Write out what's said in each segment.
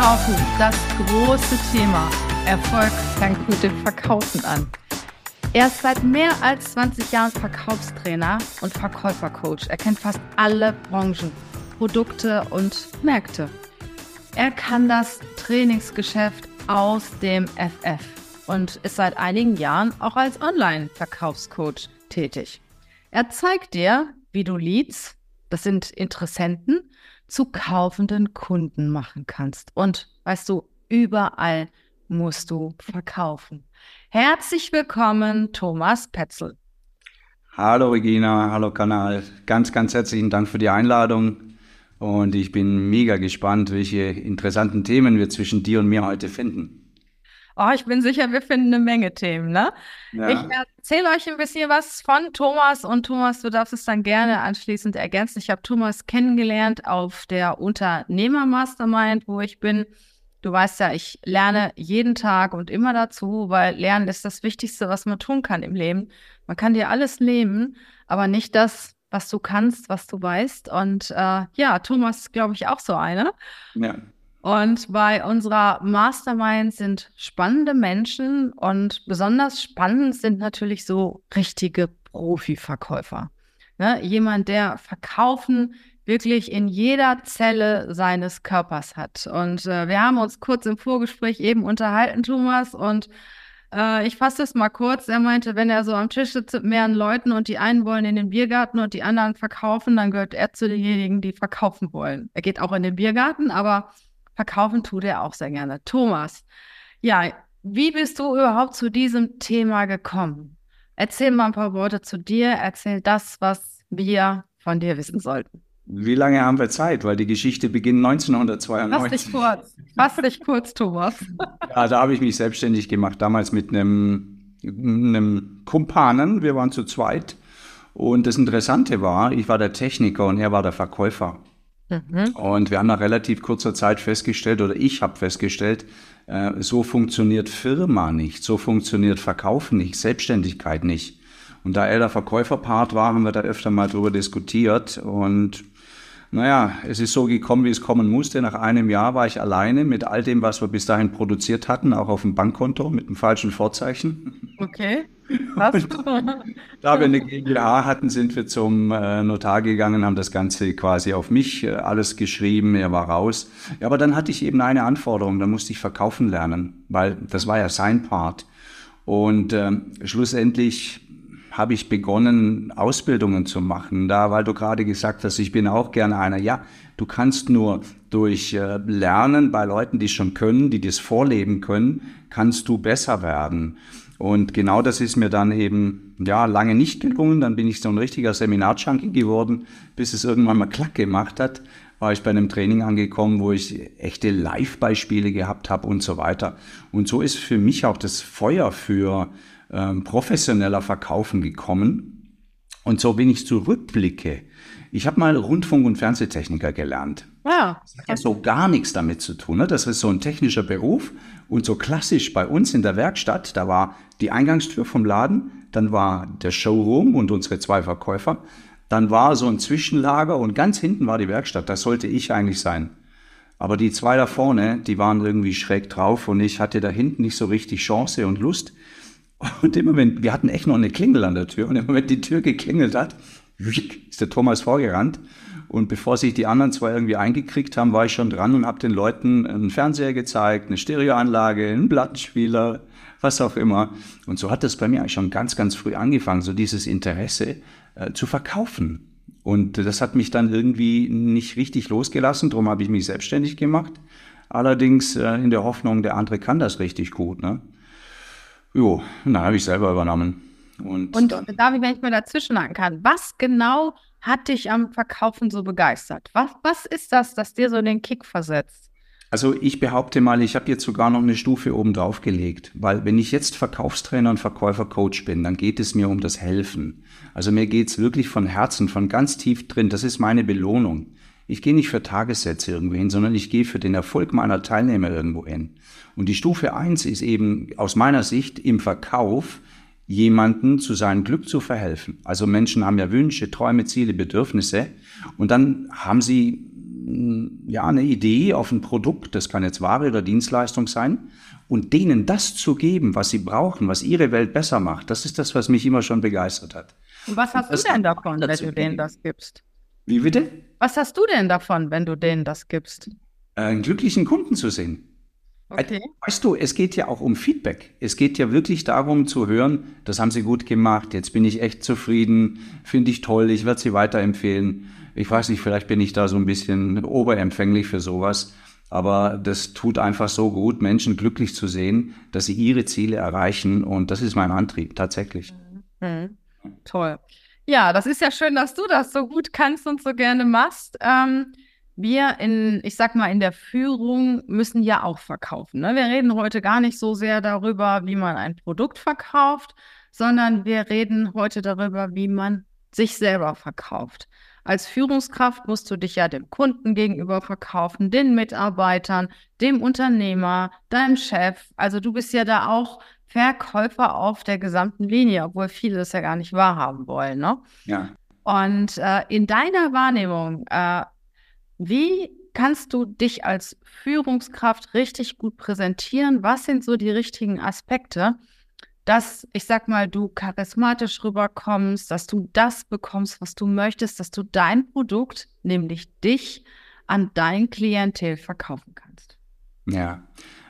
Verkaufen, das große Thema. Erfolg fängt mit dem Verkaufen an. Er ist seit mehr als 20 Jahren Verkaufstrainer und Verkäufercoach. Er kennt fast alle Branchen, Produkte und Märkte. Er kann das Trainingsgeschäft aus dem FF und ist seit einigen Jahren auch als Online-Verkaufscoach tätig. Er zeigt dir, wie du Leads, das sind Interessenten, zu kaufenden Kunden machen kannst. Und weißt du, überall musst du verkaufen. Herzlich willkommen, Thomas Petzel. Hallo Regina, hallo Kanal. Ganz, ganz herzlichen Dank für die Einladung. Und ich bin mega gespannt, welche interessanten Themen wir zwischen dir und mir heute finden. Oh, ich bin sicher, wir finden eine Menge Themen, ne? Ja. Ich erzähle euch ein bisschen was von Thomas und Thomas, du darfst es dann gerne anschließend ergänzen. Ich habe Thomas kennengelernt auf der Unternehmer-Mastermind, wo ich bin. Du weißt ja, ich lerne jeden Tag und immer dazu, weil Lernen ist das Wichtigste, was man tun kann im Leben. Man kann dir alles nehmen, aber nicht das, was du kannst, was du weißt. Und äh, ja, Thomas ist, glaube ich, auch so eine. Ja. Und bei unserer Mastermind sind spannende Menschen und besonders spannend sind natürlich so richtige Profiverkäufer. Ne? Jemand, der Verkaufen wirklich in jeder Zelle seines Körpers hat. Und äh, wir haben uns kurz im Vorgespräch eben unterhalten, Thomas, und äh, ich fasse es mal kurz. Er meinte, wenn er so am Tisch sitzt mit mehreren Leuten und die einen wollen in den Biergarten und die anderen verkaufen, dann gehört er zu denjenigen, die verkaufen wollen. Er geht auch in den Biergarten, aber Verkaufen tut er auch sehr gerne. Thomas, ja, wie bist du überhaupt zu diesem Thema gekommen? Erzähl mal ein paar Worte zu dir, erzähl das, was wir von dir wissen sollten. Wie lange haben wir Zeit? Weil die Geschichte beginnt 1992. Fass dich kurz. Fass dich kurz, Thomas. Ja, da habe ich mich selbstständig gemacht, damals mit einem, einem Kumpanen. Wir waren zu zweit. Und das Interessante war, ich war der Techniker und er war der Verkäufer. Mhm. Und wir haben nach relativ kurzer Zeit festgestellt, oder ich habe festgestellt, äh, so funktioniert Firma nicht, so funktioniert Verkaufen nicht, Selbstständigkeit nicht. Und da er der Verkäuferpart war, haben wir da öfter mal drüber diskutiert. Und naja, es ist so gekommen, wie es kommen musste. Nach einem Jahr war ich alleine mit all dem, was wir bis dahin produziert hatten, auch auf dem Bankkonto mit einem falschen Vorzeichen. Okay. Was? da wir eine GmbH hatten, sind wir zum äh, Notar gegangen, haben das Ganze quasi auf mich äh, alles geschrieben, er war raus. Ja, aber dann hatte ich eben eine Anforderung, da musste ich verkaufen lernen, weil das war ja sein Part. Und äh, schlussendlich habe ich begonnen, Ausbildungen zu machen. Da, weil du gerade gesagt hast, ich bin auch gerne einer. Ja, du kannst nur durch äh, Lernen bei Leuten, die schon können, die das vorleben können, kannst du besser werden. Und genau das ist mir dann eben, ja, lange nicht gelungen. Dann bin ich so ein richtiger Seminarjunkie geworden, bis es irgendwann mal klack gemacht hat. War ich bei einem Training angekommen, wo ich echte Live-Beispiele gehabt habe und so weiter. Und so ist für mich auch das Feuer für ähm, professioneller Verkaufen gekommen. Und so bin ich zurückblicke. Ich habe mal Rundfunk- und Fernsehtechniker gelernt. Ja. Das hat ja so gar nichts damit zu tun. Ne? Das ist so ein technischer Beruf. Und so klassisch bei uns in der Werkstatt, da war die Eingangstür vom Laden, dann war der Showroom und unsere zwei Verkäufer, dann war so ein Zwischenlager und ganz hinten war die Werkstatt. Das sollte ich eigentlich sein. Aber die zwei da vorne, die waren irgendwie schräg drauf und ich hatte da hinten nicht so richtig Chance und Lust. Und im Moment, wir hatten echt noch eine Klingel an der Tür und im Moment die Tür geklingelt hat, ist der Thomas vorgerannt. Und bevor sich die anderen zwei irgendwie eingekriegt haben, war ich schon dran und habe den Leuten einen Fernseher gezeigt, eine Stereoanlage, einen Plattenspieler, was auch immer. Und so hat das bei mir eigentlich schon ganz, ganz früh angefangen, so dieses Interesse äh, zu verkaufen. Und das hat mich dann irgendwie nicht richtig losgelassen, darum habe ich mich selbstständig gemacht. Allerdings äh, in der Hoffnung, der andere kann das richtig gut. Ne? Jo, dann habe ich selber übernommen. Und, und darf ich, wenn ich mal dazwischen haken kann, was genau hat dich am Verkaufen so begeistert? Was, was ist das, das dir so den Kick versetzt? Also ich behaupte mal, ich habe jetzt sogar noch eine Stufe oben drauf gelegt, weil wenn ich jetzt Verkaufstrainer und Verkäufercoach bin, dann geht es mir um das Helfen. Also mir geht es wirklich von Herzen, von ganz tief drin. Das ist meine Belohnung. Ich gehe nicht für Tagessätze irgendwo hin, sondern ich gehe für den Erfolg meiner Teilnehmer irgendwo hin. Und die Stufe eins ist eben aus meiner Sicht im Verkauf jemanden zu seinem Glück zu verhelfen. Also Menschen haben ja Wünsche, Träume, Ziele, Bedürfnisse und dann haben sie ja, eine Idee, auf ein Produkt, das kann jetzt Ware oder Dienstleistung sein, und denen das zu geben, was sie brauchen, was ihre Welt besser macht, das ist das, was mich immer schon begeistert hat. Und was hast das du denn davon, wenn du denen das gibst? Wie bitte? Was hast du denn davon, wenn du denen das gibst? Einen glücklichen Kunden zu sehen. Okay. Weißt du, es geht ja auch um Feedback. Es geht ja wirklich darum zu hören, das haben sie gut gemacht, jetzt bin ich echt zufrieden, finde ich toll, ich werde sie weiterempfehlen. Ich weiß nicht, vielleicht bin ich da so ein bisschen oberempfänglich für sowas, aber das tut einfach so gut, Menschen glücklich zu sehen, dass sie ihre Ziele erreichen und das ist mein Antrieb tatsächlich. Mhm. Toll. Ja, das ist ja schön, dass du das so gut kannst und so gerne machst. Ähm, wir in, ich sag mal, in der Führung müssen ja auch verkaufen. Ne? Wir reden heute gar nicht so sehr darüber, wie man ein Produkt verkauft, sondern wir reden heute darüber, wie man sich selber verkauft. Als Führungskraft musst du dich ja dem Kunden gegenüber verkaufen, den Mitarbeitern, dem Unternehmer, deinem Chef. Also du bist ja da auch Verkäufer auf der gesamten Linie, obwohl viele das ja gar nicht wahrhaben wollen. Ne? Ja. Und äh, in deiner Wahrnehmung, äh, wie kannst du dich als Führungskraft richtig gut präsentieren? Was sind so die richtigen Aspekte, dass, ich sag mal, du charismatisch rüberkommst, dass du das bekommst, was du möchtest, dass du dein Produkt, nämlich dich, an dein Klientel verkaufen kannst? Ja,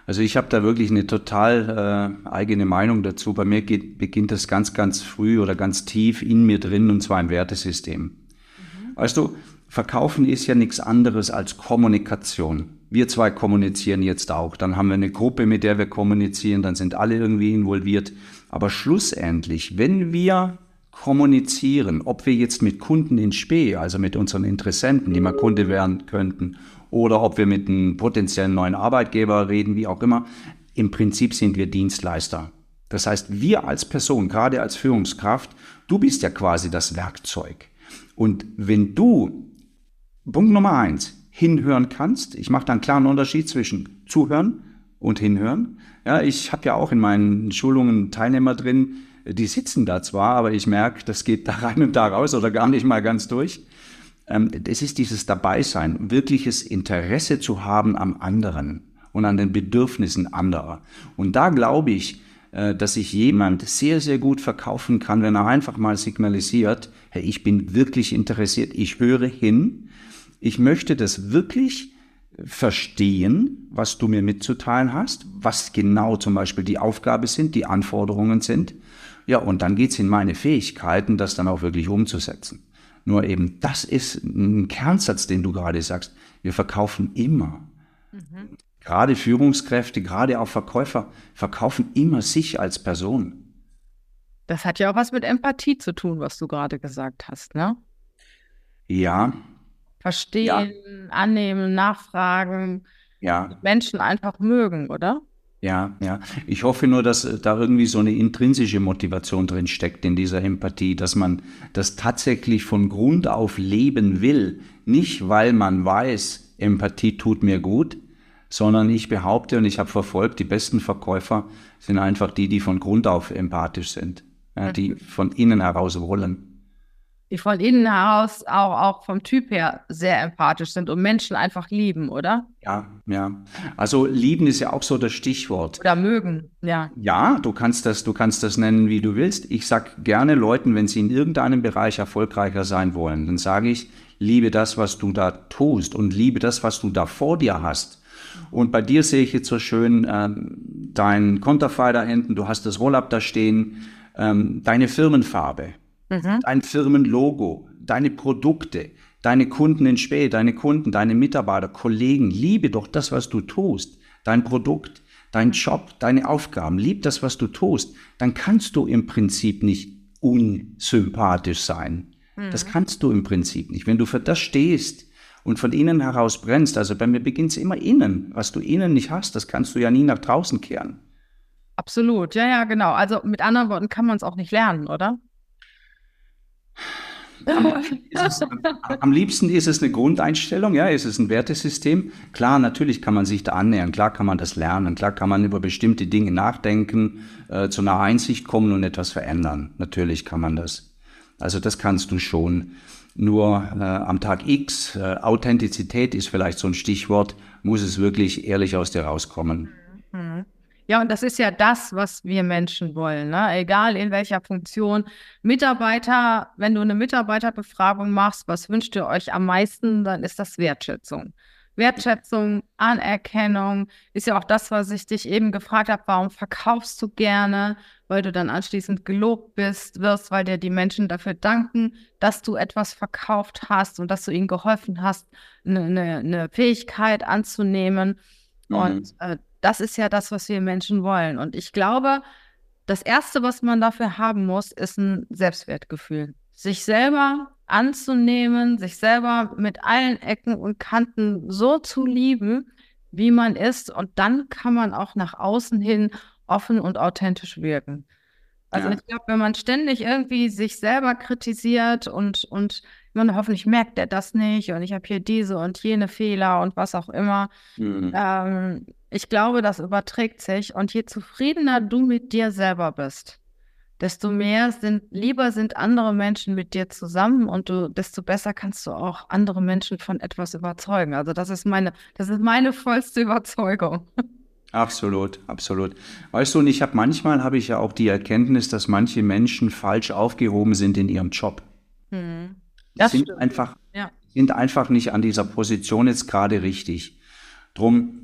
also ich habe da wirklich eine total äh, eigene Meinung dazu. Bei mir geht, beginnt das ganz, ganz früh oder ganz tief in mir drin und zwar im Wertesystem. Mhm. Weißt du, Verkaufen ist ja nichts anderes als Kommunikation. Wir zwei kommunizieren jetzt auch. Dann haben wir eine Gruppe, mit der wir kommunizieren. Dann sind alle irgendwie involviert. Aber schlussendlich, wenn wir kommunizieren, ob wir jetzt mit Kunden in Spee, also mit unseren Interessenten, die mal Kunde werden könnten, oder ob wir mit einem potenziellen neuen Arbeitgeber reden, wie auch immer, im Prinzip sind wir Dienstleister. Das heißt, wir als Person, gerade als Führungskraft, du bist ja quasi das Werkzeug. Und wenn du Punkt Nummer eins, hinhören kannst. Ich mache da einen klaren Unterschied zwischen zuhören und hinhören. Ja, ich habe ja auch in meinen Schulungen Teilnehmer drin, die sitzen da zwar, aber ich merke, das geht da rein und da raus oder gar nicht mal ganz durch. Ähm, es ist dieses Dabeisein, wirkliches Interesse zu haben am anderen und an den Bedürfnissen anderer. Und da glaube ich, äh, dass sich jemand sehr, sehr gut verkaufen kann, wenn er einfach mal signalisiert, hey, ich bin wirklich interessiert, ich höre hin, ich möchte das wirklich verstehen, was du mir mitzuteilen hast, was genau zum Beispiel die Aufgabe sind, die Anforderungen sind. Ja, und dann geht's in meine Fähigkeiten, das dann auch wirklich umzusetzen. Nur eben, das ist ein Kernsatz, den du gerade sagst. Wir verkaufen immer. Mhm. Gerade Führungskräfte, gerade auch Verkäufer verkaufen immer sich als Person. Das hat ja auch was mit Empathie zu tun, was du gerade gesagt hast, ne? Ja, Verstehen, ja. annehmen, nachfragen. Ja. Menschen einfach mögen, oder? Ja, ja. Ich hoffe nur, dass äh, da irgendwie so eine intrinsische Motivation drin steckt in dieser Empathie, dass man das tatsächlich von Grund auf leben will. Nicht, weil man weiß, Empathie tut mir gut, sondern ich behaupte und ich habe verfolgt, die besten Verkäufer sind einfach die, die von Grund auf empathisch sind, die von innen heraus wollen die von innen heraus auch, auch vom Typ her sehr empathisch sind und Menschen einfach lieben, oder? Ja, ja. Also lieben ist ja auch so das Stichwort. Oder mögen, ja. Ja, du kannst das, du kannst das nennen, wie du willst. Ich sag gerne Leuten, wenn sie in irgendeinem Bereich erfolgreicher sein wollen, dann sage ich, liebe das, was du da tust und liebe das, was du da vor dir hast. Und bei dir sehe ich jetzt so schön ähm, dein Konterfei da hinten, du hast das Roll-up da stehen, ähm, deine Firmenfarbe mhm. dein Firmenlogo, deine Produkte, deine Kunden in Spee, deine Kunden, deine Mitarbeiter, Kollegen. Liebe doch das, was du tust, dein Produkt, dein Job, deine Aufgaben. Lieb das, was du tust. Dann kannst du im Prinzip nicht unsympathisch sein. Mhm. Das kannst du im Prinzip nicht. Wenn du für das stehst, und von innen heraus brennst. Also bei mir beginnt es immer innen. Was du innen nicht hast, das kannst du ja nie nach draußen kehren. Absolut, ja, ja, genau. Also mit anderen Worten kann man es auch nicht lernen, oder? Es, am liebsten ist es eine Grundeinstellung, ja, es ist ein Wertesystem. Klar, natürlich kann man sich da annähern, klar kann man das lernen, klar kann man über bestimmte Dinge nachdenken, äh, zu einer Einsicht kommen und etwas verändern. Natürlich kann man das. Also das kannst du schon. Nur äh, am Tag X, äh, Authentizität ist vielleicht so ein Stichwort, muss es wirklich ehrlich aus dir rauskommen. Mhm. Ja, und das ist ja das, was wir Menschen wollen, ne? egal in welcher Funktion. Mitarbeiter, wenn du eine Mitarbeiterbefragung machst, was wünscht ihr euch am meisten, dann ist das Wertschätzung. Wertschätzung, Anerkennung ist ja auch das, was ich dich eben gefragt habe, warum verkaufst du gerne, weil du dann anschließend gelobt bist, wirst, weil dir die Menschen dafür danken, dass du etwas verkauft hast und dass du ihnen geholfen hast, eine, eine, eine Fähigkeit anzunehmen. Mhm. Und äh, das ist ja das, was wir Menschen wollen. Und ich glaube, das Erste, was man dafür haben muss, ist ein Selbstwertgefühl. Sich selber anzunehmen, sich selber mit allen Ecken und Kanten so zu lieben, wie man ist. Und dann kann man auch nach außen hin offen und authentisch wirken. Also ja. ich glaube, wenn man ständig irgendwie sich selber kritisiert und, und man hoffentlich merkt er das nicht und ich habe hier diese und jene Fehler und was auch immer. Mhm. Ähm, ich glaube, das überträgt sich und je zufriedener du mit dir selber bist, desto mehr sind, lieber sind andere Menschen mit dir zusammen und du, desto besser kannst du auch andere Menschen von etwas überzeugen. Also das ist meine, das ist meine vollste Überzeugung. Absolut, absolut. Weißt du, und ich habe manchmal habe ich ja auch die Erkenntnis, dass manche Menschen falsch aufgehoben sind in ihrem Job. Hm. Das sind stimmt. einfach, ja. sind einfach nicht an dieser Position jetzt gerade richtig. Drum,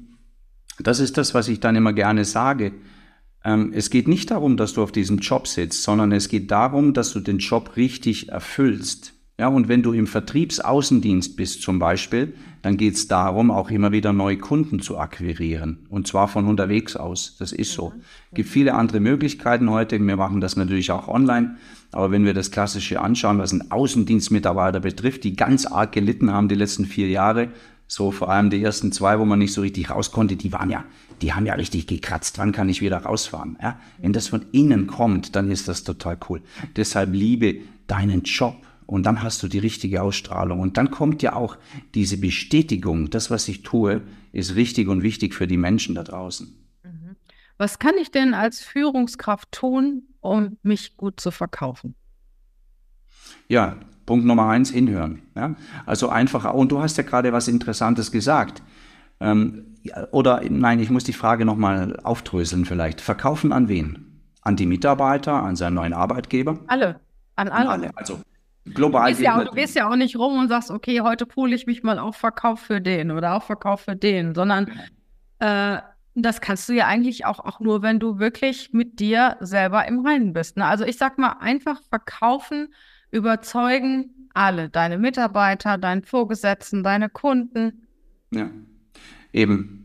das ist das, was ich dann immer gerne sage. Ähm, es geht nicht darum, dass du auf diesem Job sitzt, sondern es geht darum, dass du den Job richtig erfüllst. Ja, und wenn du im Vertriebsaußendienst bist zum Beispiel, dann geht es darum, auch immer wieder neue Kunden zu akquirieren. Und zwar von unterwegs aus. Das ist so. Es gibt viele andere Möglichkeiten heute. Wir machen das natürlich auch online. Aber wenn wir das Klassische anschauen, was ein Außendienstmitarbeiter betrifft, die ganz arg gelitten haben die letzten vier Jahre, so vor allem die ersten zwei, wo man nicht so richtig raus konnte, die waren ja, die haben ja richtig gekratzt. Wann kann ich wieder rausfahren? Ja? Wenn das von innen kommt, dann ist das total cool. Deshalb liebe deinen Job. Und dann hast du die richtige Ausstrahlung. Und dann kommt ja auch diese Bestätigung, das, was ich tue, ist richtig und wichtig für die Menschen da draußen. Mhm. Was kann ich denn als Führungskraft tun, um mich gut zu verkaufen? Ja, Punkt Nummer eins, hinhören. Ja? Also einfach, und du hast ja gerade was Interessantes gesagt. Ähm, oder nein, ich muss die Frage nochmal aufdröseln vielleicht. Verkaufen an wen? An die Mitarbeiter, an seinen neuen Arbeitgeber? Alle. An alle. An alle. Also global. Du gehst, ja, du gehst ja auch nicht rum und sagst, okay, heute pole ich mich mal auf Verkauf für den oder auf Verkauf für den, sondern äh, das kannst du ja eigentlich auch, auch nur, wenn du wirklich mit dir selber im Reinen bist. Ne? Also ich sag mal, einfach verkaufen überzeugen alle, deine Mitarbeiter, deinen Vorgesetzten, deine Kunden. Ja, eben.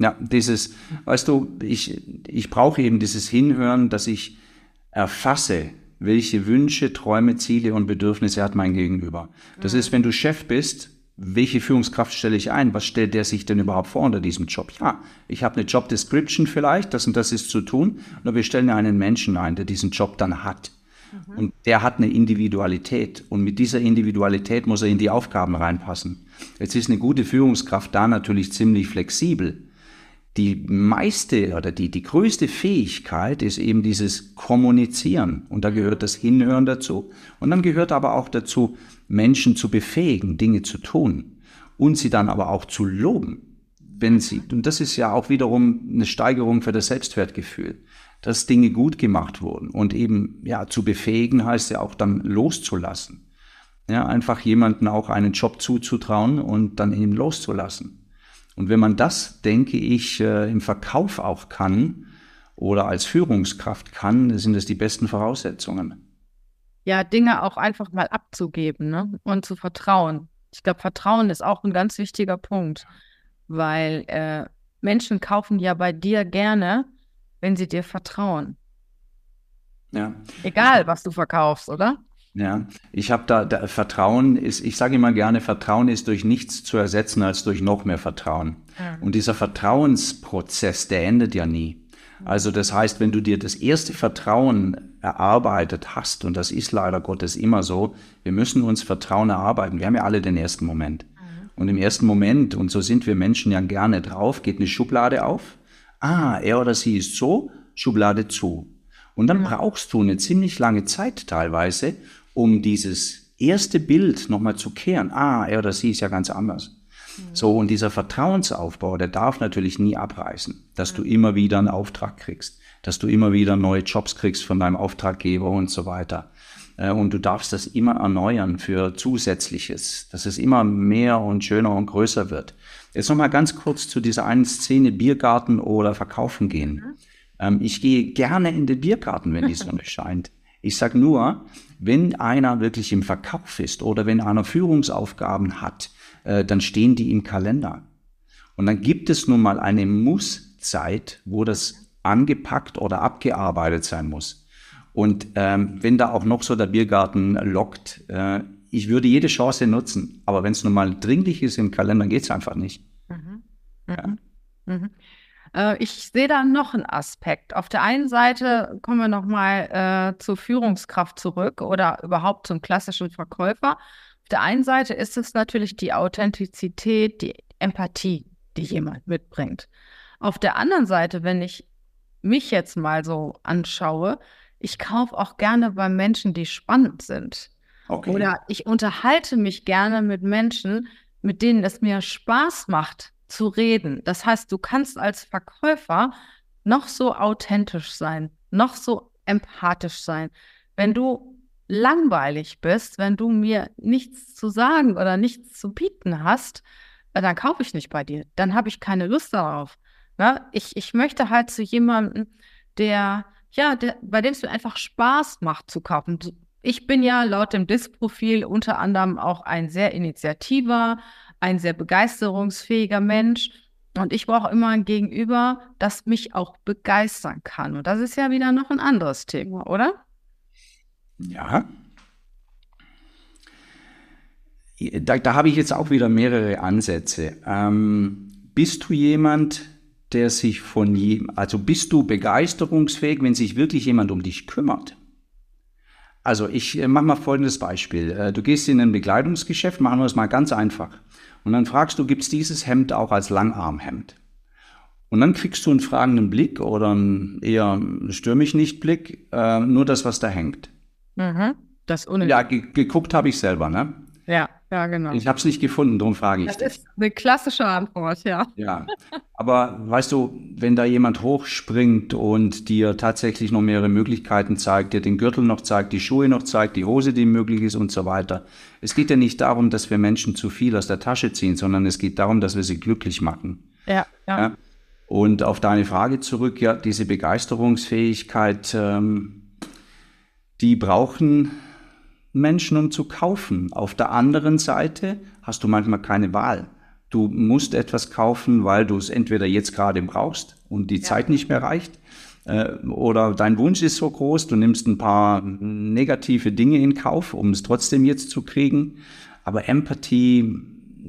Ja, dieses, weißt du, ich, ich brauche eben dieses Hinhören, dass ich erfasse, welche Wünsche, Träume, Ziele und Bedürfnisse hat mein Gegenüber. Das mhm. ist, wenn du Chef bist, welche Führungskraft stelle ich ein? Was stellt der sich denn überhaupt vor unter diesem Job? Ja, ich habe eine Job Description vielleicht, das und das ist zu tun, oder wir stellen einen Menschen ein, der diesen Job dann hat. Mhm. Und der hat eine Individualität. Und mit dieser Individualität muss er in die Aufgaben reinpassen. Jetzt ist eine gute Führungskraft da natürlich ziemlich flexibel. Die meiste oder die, die größte Fähigkeit ist eben dieses Kommunizieren. Und da gehört das Hinhören dazu. Und dann gehört aber auch dazu, Menschen zu befähigen, Dinge zu tun. Und sie dann aber auch zu loben wenn sie, und das ist ja auch wiederum eine Steigerung für das Selbstwertgefühl dass Dinge gut gemacht wurden. Und eben, ja, zu befähigen heißt ja auch dann loszulassen. Ja, einfach jemanden auch einen Job zuzutrauen und dann eben loszulassen. Und wenn man das, denke ich, äh, im Verkauf auch kann oder als Führungskraft kann, sind das die besten Voraussetzungen. Ja, Dinge auch einfach mal abzugeben ne? und zu vertrauen. Ich glaube, Vertrauen ist auch ein ganz wichtiger Punkt, weil äh, Menschen kaufen ja bei dir gerne, wenn sie dir vertrauen. Ja. Egal, was du verkaufst, oder? Ja, ich habe da, da, Vertrauen ist, ich sage immer gerne, Vertrauen ist durch nichts zu ersetzen als durch noch mehr Vertrauen. Ja. Und dieser Vertrauensprozess, der endet ja nie. Also das heißt, wenn du dir das erste Vertrauen erarbeitet hast, und das ist leider Gottes immer so, wir müssen uns Vertrauen erarbeiten. Wir haben ja alle den ersten Moment. Mhm. Und im ersten Moment, und so sind wir Menschen ja gerne drauf, geht eine Schublade auf ah, er oder sie ist so, Schublade zu. Und dann brauchst du eine ziemlich lange Zeit teilweise, um dieses erste Bild nochmal zu kehren. Ah, er oder sie ist ja ganz anders. Mhm. So, und dieser Vertrauensaufbau, der darf natürlich nie abreißen, dass mhm. du immer wieder einen Auftrag kriegst, dass du immer wieder neue Jobs kriegst von deinem Auftraggeber und so weiter. Äh, und du darfst das immer erneuern für Zusätzliches, dass es immer mehr und schöner und größer wird. Jetzt nochmal ganz kurz zu dieser einen Szene Biergarten oder Verkaufen gehen. Mhm. Ähm, ich gehe gerne in den Biergarten, wenn die Sonne scheint. Ich sage nur, wenn einer wirklich im Verkauf ist oder wenn einer Führungsaufgaben hat, äh, dann stehen die im Kalender. Und dann gibt es nun mal eine Musszeit, wo das angepackt oder abgearbeitet sein muss. Und ähm, wenn da auch noch so der Biergarten lockt, äh, ich würde jede Chance nutzen. Aber wenn es nun mal dringlich ist im Kalender, geht es einfach nicht. Mhm. Mhm. Ja. Mhm. Äh, ich sehe da noch einen Aspekt. Auf der einen Seite kommen wir nochmal äh, zur Führungskraft zurück oder überhaupt zum klassischen Verkäufer. Auf der einen Seite ist es natürlich die Authentizität, die Empathie, die jemand mitbringt. Auf der anderen Seite, wenn ich mich jetzt mal so anschaue, ich kaufe auch gerne bei Menschen, die spannend sind. Okay. Oder ich unterhalte mich gerne mit Menschen, mit denen es mir Spaß macht zu reden. Das heißt, du kannst als Verkäufer noch so authentisch sein, noch so empathisch sein. Wenn du langweilig bist, wenn du mir nichts zu sagen oder nichts zu bieten hast, äh, dann kaufe ich nicht bei dir. Dann habe ich keine Lust darauf. Ne? Ich, ich möchte halt zu jemandem, der, ja, der, bei dem es mir einfach Spaß macht zu kaufen. Ich bin ja laut dem Disk-Profil unter anderem auch ein sehr initiativer, ein sehr begeisterungsfähiger Mensch. Und ich brauche immer ein Gegenüber, das mich auch begeistern kann. Und das ist ja wieder noch ein anderes Thema, oder? Ja. Da, da habe ich jetzt auch wieder mehrere Ansätze. Ähm, bist du jemand, der sich von jedem, also bist du begeisterungsfähig, wenn sich wirklich jemand um dich kümmert? Also ich äh, mache mal folgendes Beispiel. Äh, du gehst in ein Bekleidungsgeschäft, machen wir es mal ganz einfach. Und dann fragst du, gibt es dieses Hemd auch als Langarmhemd? Und dann kriegst du einen fragenden Blick oder einen eher stör mich nicht Blick, äh, nur das, was da hängt. Mhm. Das ohne. Ja, ge geguckt habe ich selber, ne? Ja, ja, genau. Ich habe es nicht gefunden, darum frage ich. Das dich. ist eine klassische Antwort, ja. Ja, aber weißt du, wenn da jemand hochspringt und dir tatsächlich noch mehrere Möglichkeiten zeigt, dir den Gürtel noch zeigt, die Schuhe noch zeigt, die Hose, die möglich ist und so weiter. Es geht ja nicht darum, dass wir Menschen zu viel aus der Tasche ziehen, sondern es geht darum, dass wir sie glücklich machen. Ja, ja. ja? Und auf deine Frage zurück, ja, diese Begeisterungsfähigkeit, ähm, die brauchen Menschen, um zu kaufen. Auf der anderen Seite hast du manchmal keine Wahl. Du musst etwas kaufen, weil du es entweder jetzt gerade brauchst und die ja. Zeit nicht mehr reicht, äh, oder dein Wunsch ist so groß, du nimmst ein paar negative Dinge in Kauf, um es trotzdem jetzt zu kriegen. Aber Empathie,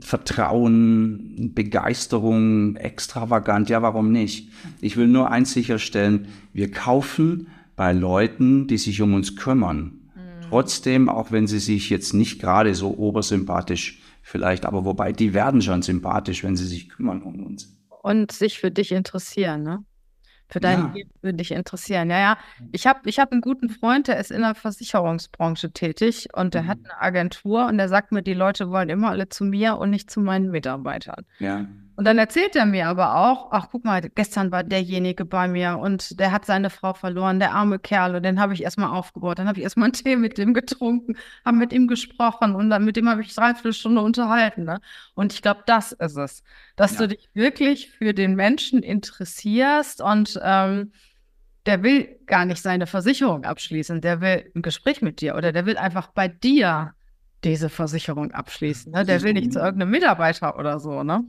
Vertrauen, Begeisterung, extravagant, ja, warum nicht? Ich will nur eins sicherstellen, wir kaufen bei Leuten, die sich um uns kümmern. Trotzdem, auch wenn sie sich jetzt nicht gerade so obersympathisch vielleicht, aber wobei die werden schon sympathisch, wenn sie sich kümmern um uns. Und sich für dich interessieren, ne? Für dein ja. Leben würde dich interessieren. Ja, ja. Ich habe ich hab einen guten Freund, der ist in der Versicherungsbranche tätig und der mhm. hat eine Agentur und der sagt mir, die Leute wollen immer alle zu mir und nicht zu meinen Mitarbeitern. Ja. Und dann erzählt er mir aber auch, ach guck mal, gestern war derjenige bei mir und der hat seine Frau verloren, der arme Kerl, und den habe ich erstmal aufgebaut. Dann habe ich erstmal einen Tee mit dem getrunken, habe mit ihm gesprochen und dann mit dem habe ich dreiviertel Stunde unterhalten. Ne? Und ich glaube, das ist es, dass ja. du dich wirklich für den Menschen interessierst und ähm, der will gar nicht seine Versicherung abschließen, der will ein Gespräch mit dir oder der will einfach bei dir diese Versicherung abschließen. Ne? Der will nicht zu irgendeinem Mitarbeiter oder so, ne?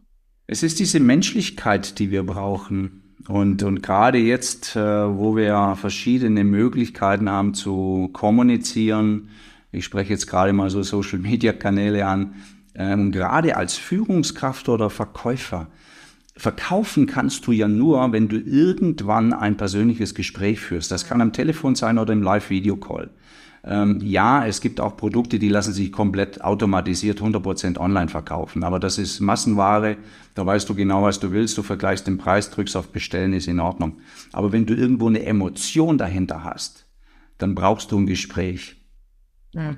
Es ist diese Menschlichkeit, die wir brauchen. Und, und gerade jetzt, äh, wo wir verschiedene Möglichkeiten haben zu kommunizieren, ich spreche jetzt gerade mal so Social-Media-Kanäle an, ähm, gerade als Führungskraft oder Verkäufer, verkaufen kannst du ja nur, wenn du irgendwann ein persönliches Gespräch führst. Das kann am Telefon sein oder im Live-Video-Call. Ähm, ja, es gibt auch Produkte, die lassen sich komplett automatisiert 100% online verkaufen. Aber das ist Massenware. Da weißt du genau, was du willst. Du vergleichst den Preis, drückst auf Bestellen, ist in Ordnung. Aber wenn du irgendwo eine Emotion dahinter hast, dann brauchst du ein Gespräch.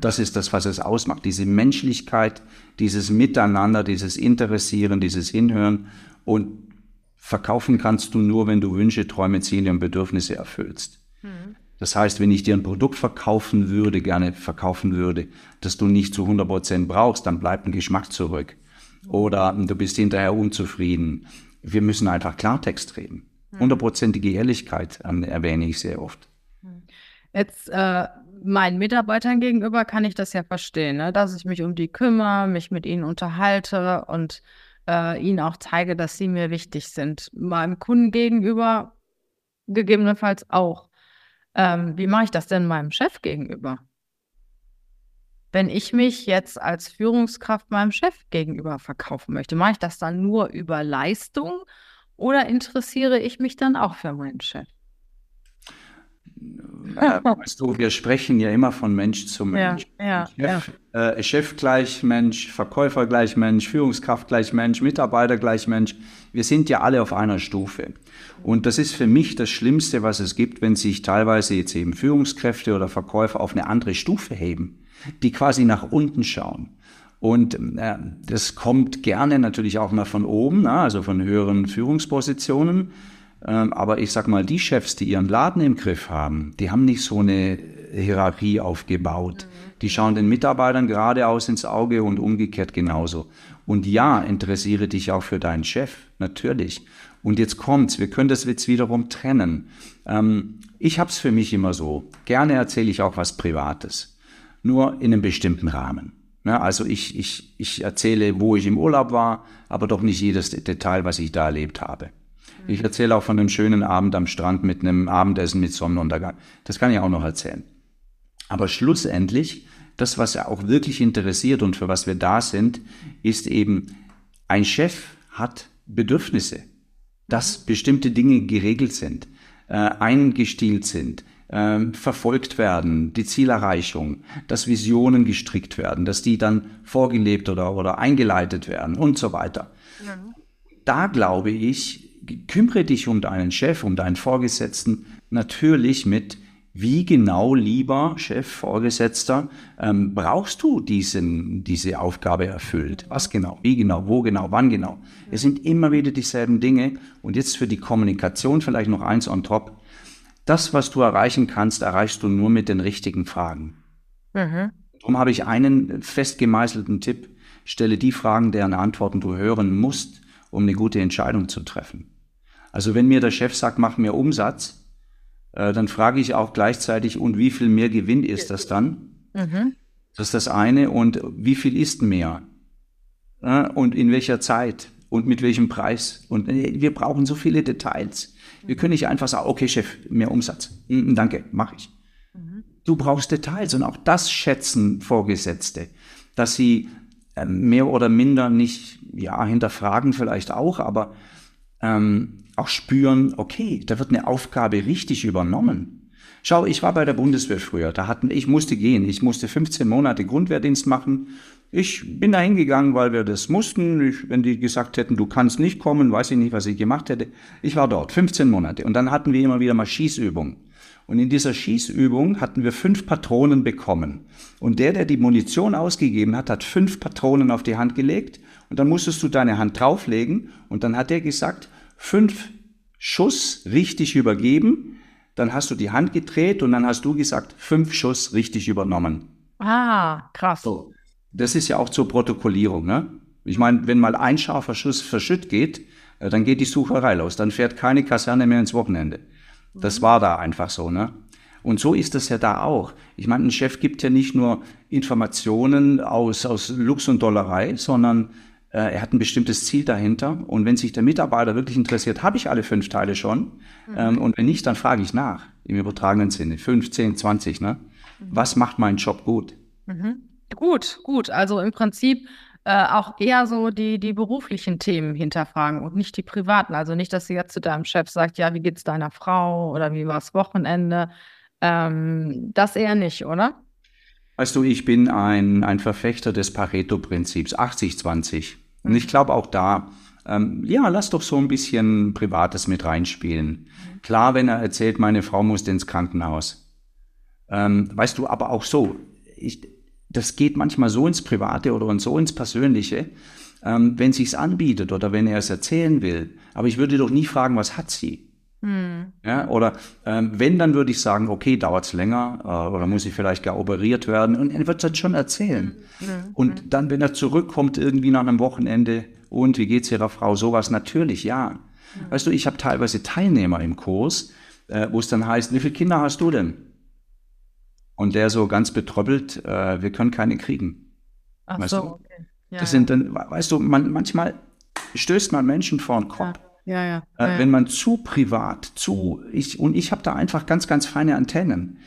Das ist das, was es ausmacht. Diese Menschlichkeit, dieses Miteinander, dieses Interessieren, dieses Hinhören. Und verkaufen kannst du nur, wenn du Wünsche, Träume, Ziele und Bedürfnisse erfüllst. Mhm. Das heißt, wenn ich dir ein Produkt verkaufen würde, gerne verkaufen würde, das du nicht zu 100 Prozent brauchst, dann bleibt ein Geschmack zurück. Oder du bist hinterher unzufrieden. Wir müssen einfach Klartext reden. Mhm. Hundertprozentige Ehrlichkeit erwähne ich sehr oft. Jetzt äh, meinen Mitarbeitern gegenüber kann ich das ja verstehen, ne? dass ich mich um die kümmere, mich mit ihnen unterhalte und äh, ihnen auch zeige, dass sie mir wichtig sind. Meinem Kunden gegenüber gegebenenfalls auch. Ähm, wie mache ich das denn meinem Chef gegenüber? Wenn ich mich jetzt als Führungskraft meinem Chef gegenüber verkaufen möchte, mache ich das dann nur über Leistung oder interessiere ich mich dann auch für meinen Chef? Äh, weißt du, wir sprechen ja immer von Mensch zu Mensch. Ja, ja, Chef, ja. Äh, Chef gleich Mensch, Verkäufer gleich Mensch, Führungskraft gleich Mensch, Mitarbeiter gleich Mensch. Wir sind ja alle auf einer Stufe. Und das ist für mich das Schlimmste, was es gibt, wenn sich teilweise jetzt eben Führungskräfte oder Verkäufer auf eine andere Stufe heben, die quasi nach unten schauen. Und äh, das kommt gerne natürlich auch mal von oben, na, also von höheren Führungspositionen. Ähm, aber ich sag mal, die Chefs, die ihren Laden im Griff haben, die haben nicht so eine Hierarchie aufgebaut. Mhm. Die schauen den Mitarbeitern geradeaus ins Auge und umgekehrt genauso. Und ja, interessiere dich auch für deinen Chef, natürlich. Und jetzt kommt's, wir können das jetzt wiederum trennen. Ähm, ich hab's für mich immer so. Gerne erzähle ich auch was Privates. Nur in einem bestimmten Rahmen. Ja, also ich, ich, ich erzähle, wo ich im Urlaub war, aber doch nicht jedes Detail, was ich da erlebt habe. Ich erzähle auch von einem schönen Abend am Strand mit einem Abendessen mit Sonnenuntergang. Das kann ich auch noch erzählen. Aber schlussendlich, das, was auch wirklich interessiert und für was wir da sind, ist eben, ein Chef hat Bedürfnisse, dass bestimmte Dinge geregelt sind, äh, eingestielt sind, äh, verfolgt werden, die Zielerreichung, dass Visionen gestrickt werden, dass die dann vorgelebt oder, oder eingeleitet werden und so weiter. Ja. Da glaube ich, kümmere dich um deinen Chef, um deinen Vorgesetzten, natürlich mit, wie genau, lieber Chef, Vorgesetzter, ähm, brauchst du diesen, diese Aufgabe erfüllt? Was genau, wie genau, wo genau, wann genau? Es sind immer wieder dieselben Dinge. Und jetzt für die Kommunikation vielleicht noch eins on top. Das, was du erreichen kannst, erreichst du nur mit den richtigen Fragen. Mhm. Darum habe ich einen fest gemeißelten Tipp. Stelle die Fragen, deren Antworten du hören musst, um eine gute Entscheidung zu treffen. Also wenn mir der Chef sagt, mach mehr Umsatz, äh, dann frage ich auch gleichzeitig, und wie viel mehr Gewinn ist das dann? Mhm. Das ist das eine. Und wie viel ist mehr? Äh, und in welcher Zeit? Und mit welchem Preis? Und äh, wir brauchen so viele Details. Wir können nicht einfach sagen, okay, Chef, mehr Umsatz. Mhm, danke, mache ich. Mhm. Du brauchst Details und auch das schätzen Vorgesetzte, dass sie äh, mehr oder minder nicht, ja, hinterfragen vielleicht auch, aber ähm, auch spüren, okay, da wird eine Aufgabe richtig übernommen. Schau, ich war bei der Bundeswehr früher, da hatten, ich musste gehen, ich musste 15 Monate Grundwehrdienst machen. Ich bin da hingegangen, weil wir das mussten. Ich, wenn die gesagt hätten, du kannst nicht kommen, weiß ich nicht, was ich gemacht hätte. Ich war dort, 15 Monate. Und dann hatten wir immer wieder mal Schießübungen. Und in dieser Schießübung hatten wir fünf Patronen bekommen. Und der, der die Munition ausgegeben hat, hat fünf Patronen auf die Hand gelegt. Und dann musstest du deine Hand drauflegen. Und dann hat er gesagt, fünf Schuss richtig übergeben, dann hast du die Hand gedreht und dann hast du gesagt, fünf Schuss richtig übernommen. Ah, krass. So. Das ist ja auch zur Protokollierung, ne? Ich meine, wenn mal ein scharfer Schuss verschütt geht, äh, dann geht die Sucherei los. Dann fährt keine Kaserne mehr ins Wochenende. Das mhm. war da einfach so, ne? Und so ist das ja da auch. Ich meine, ein Chef gibt ja nicht nur Informationen aus, aus Lux und Dollerei, sondern er hat ein bestimmtes Ziel dahinter. Und wenn sich der Mitarbeiter wirklich interessiert, habe ich alle fünf Teile schon. Mhm. Ähm, und wenn nicht, dann frage ich nach, im übertragenen Sinne. Fünf, zehn, zwanzig, ne? Mhm. Was macht meinen Job gut? Mhm. Gut, gut. Also im Prinzip äh, auch eher so die, die beruflichen Themen hinterfragen und nicht die privaten. Also nicht, dass sie jetzt zu deinem Chef sagt, ja, wie geht's deiner Frau oder wie war das Wochenende? Ähm, das eher nicht, oder? Weißt du, ich bin ein, ein Verfechter des Pareto-Prinzips, 80-20. Und ich glaube auch da, ähm, ja, lass doch so ein bisschen Privates mit reinspielen. Klar, wenn er erzählt, meine Frau musste ins Krankenhaus. Ähm, weißt du, aber auch so, ich, das geht manchmal so ins Private oder so ins Persönliche, ähm, wenn sich's anbietet oder wenn er es erzählen will. Aber ich würde doch nie fragen, was hat sie? Hm. Ja, oder ähm, wenn, dann würde ich sagen, okay, dauert's länger äh, oder muss ich vielleicht gar operiert werden und er wird es dann schon erzählen. Mhm. Und dann, wenn er zurückkommt irgendwie nach einem Wochenende und wie geht's Ihrer Frau, sowas natürlich, ja. Mhm. Weißt du, ich habe teilweise Teilnehmer im Kurs, äh, wo es dann heißt, wie viele Kinder hast du denn? Und der so ganz betröppelt, äh, wir können keine kriegen. Ach weißt so, du? okay. Ja, das sind dann, weißt du, man, manchmal stößt man Menschen vor den Kopf. Ja, ja. Äh, ja wenn man zu privat, zu, ich, und ich habe da einfach ganz, ganz feine Antennen.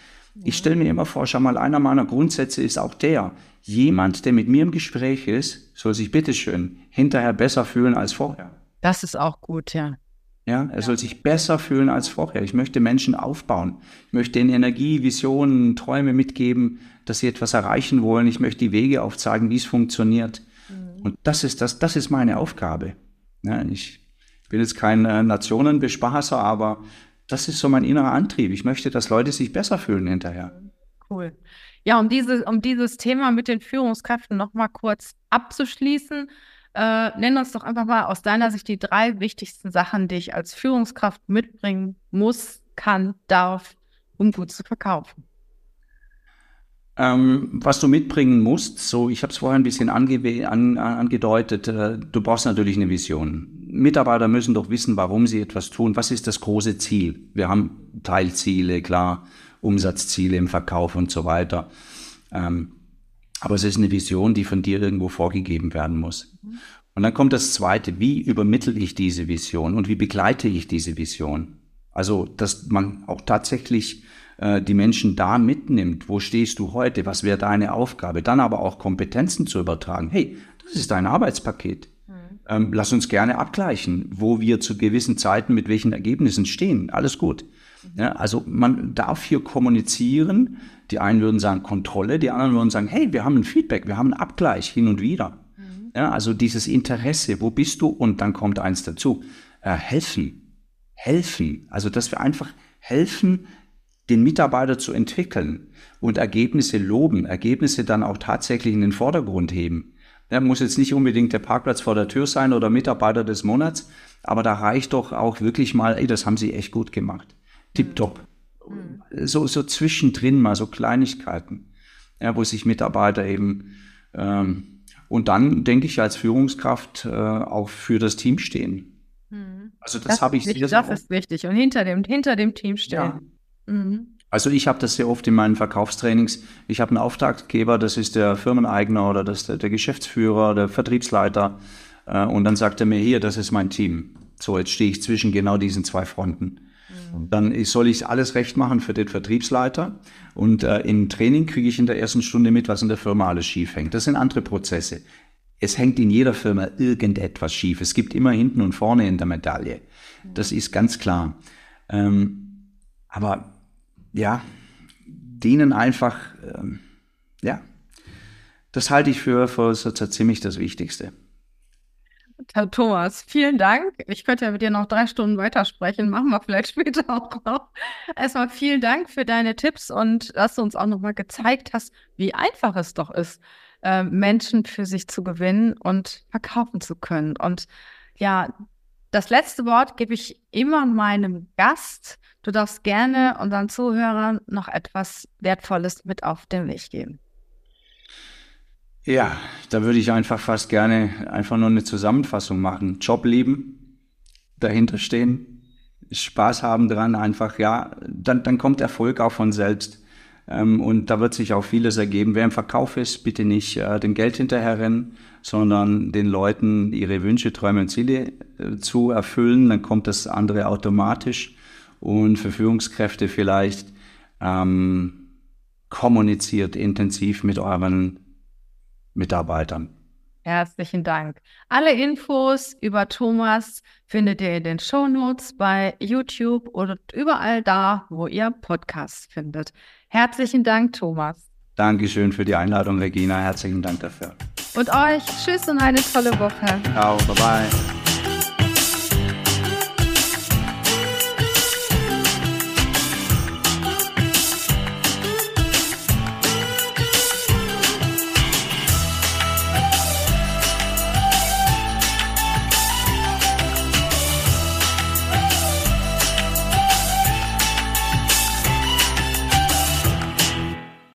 Ich stelle mir immer vor, schau mal, einer meiner Grundsätze ist auch der, jemand, der mit mir im Gespräch ist, soll sich bitteschön hinterher besser fühlen als vorher. Das ist auch gut, ja. Ja, er soll sich besser fühlen als vorher. Ich möchte Menschen aufbauen. Ich möchte ihnen Energie, Visionen, Träume mitgeben, dass sie etwas erreichen wollen. Ich möchte die Wege aufzeigen, wie es funktioniert. Mhm. Und das ist das, das ist meine Aufgabe. Ja, ich bin jetzt kein äh, Nationenbespaßer, aber das ist so mein innerer Antrieb. Ich möchte, dass Leute sich besser fühlen hinterher. Cool. Ja, um, diese, um dieses Thema mit den Führungskräften nochmal kurz abzuschließen, äh, nenn uns doch einfach mal aus deiner Sicht die drei wichtigsten Sachen, die ich als Führungskraft mitbringen muss, kann, darf, um gut zu verkaufen. Ähm, was du mitbringen musst, so ich habe es vorher ein bisschen ange an, angedeutet, äh, du brauchst natürlich eine Vision. Mitarbeiter müssen doch wissen, warum sie etwas tun. Was ist das große Ziel? Wir haben Teilziele, klar, Umsatzziele im Verkauf und so weiter. Ähm, aber es ist eine Vision, die von dir irgendwo vorgegeben werden muss. Mhm. Und dann kommt das Zweite, wie übermittle ich diese Vision und wie begleite ich diese Vision? Also, dass man auch tatsächlich äh, die Menschen da mitnimmt. Wo stehst du heute? Was wäre deine Aufgabe? Dann aber auch Kompetenzen zu übertragen. Hey, das ist dein Arbeitspaket. Ähm, lass uns gerne abgleichen, wo wir zu gewissen Zeiten mit welchen Ergebnissen stehen. Alles gut. Ja, also man darf hier kommunizieren. Die einen würden sagen Kontrolle, die anderen würden sagen, hey, wir haben ein Feedback, wir haben einen Abgleich hin und wieder. Mhm. Ja, also dieses Interesse, wo bist du? Und dann kommt eins dazu. Äh, helfen. Helfen. Also dass wir einfach helfen, den Mitarbeiter zu entwickeln und Ergebnisse loben, Ergebnisse dann auch tatsächlich in den Vordergrund heben. Ja, muss jetzt nicht unbedingt der Parkplatz vor der Tür sein oder Mitarbeiter des Monats, aber da reicht doch auch wirklich mal, ey, das haben sie echt gut gemacht tipptopp. Mhm. So, so zwischendrin mal so Kleinigkeiten, ja, wo sich Mitarbeiter eben ähm, und dann denke ich als Führungskraft äh, auch für das Team stehen. Mhm. Also das, das habe ich sehr, sehr Das ist wichtig und hinter dem, hinter dem Team stehen. Ja. Mhm. Also ich habe das sehr oft in meinen Verkaufstrainings. Ich habe einen Auftraggeber, das ist der Firmeneigner oder das der, der Geschäftsführer, der Vertriebsleiter. Äh, und dann sagt er mir, hier, das ist mein Team. So, jetzt stehe ich zwischen genau diesen zwei Fronten. Mhm. Dann soll ich alles recht machen für den Vertriebsleiter. Und äh, im Training kriege ich in der ersten Stunde mit, was in der Firma alles schief hängt. Das sind andere Prozesse. Es hängt in jeder Firma irgendetwas schief. Es gibt immer hinten und vorne in der Medaille. Das ist ganz klar. Ähm, aber ja, denen einfach, ähm, ja, das halte ich für, für so ziemlich das Wichtigste. Thomas, vielen Dank. Ich könnte ja mit dir noch drei Stunden weitersprechen, machen wir vielleicht später auch noch. Erstmal vielen Dank für deine Tipps und dass du uns auch nochmal gezeigt hast, wie einfach es doch ist, äh, Menschen für sich zu gewinnen und verkaufen zu können. Und ja, das letzte Wort gebe ich immer meinem Gast. Du darfst gerne unseren Zuhörern noch etwas Wertvolles mit auf den Weg geben. Ja, da würde ich einfach fast gerne einfach nur eine Zusammenfassung machen. Job lieben, dahinter stehen, Spaß haben dran, einfach, ja, dann, dann kommt Erfolg auch von selbst. Ähm, und da wird sich auch vieles ergeben. Wer im Verkauf ist, bitte nicht äh, dem Geld hinterherrennen, sondern den Leuten ihre Wünsche, Träume und Ziele äh, zu erfüllen. Dann kommt das andere automatisch. Und für Führungskräfte vielleicht ähm, kommuniziert intensiv mit euren Mitarbeitern. Herzlichen Dank. Alle Infos über Thomas findet ihr in den Show Notes bei YouTube oder überall da, wo ihr Podcasts findet. Herzlichen Dank, Thomas. Dankeschön für die Einladung, Regina. Herzlichen Dank dafür. Und euch tschüss und eine tolle Woche. Ciao, bye bye.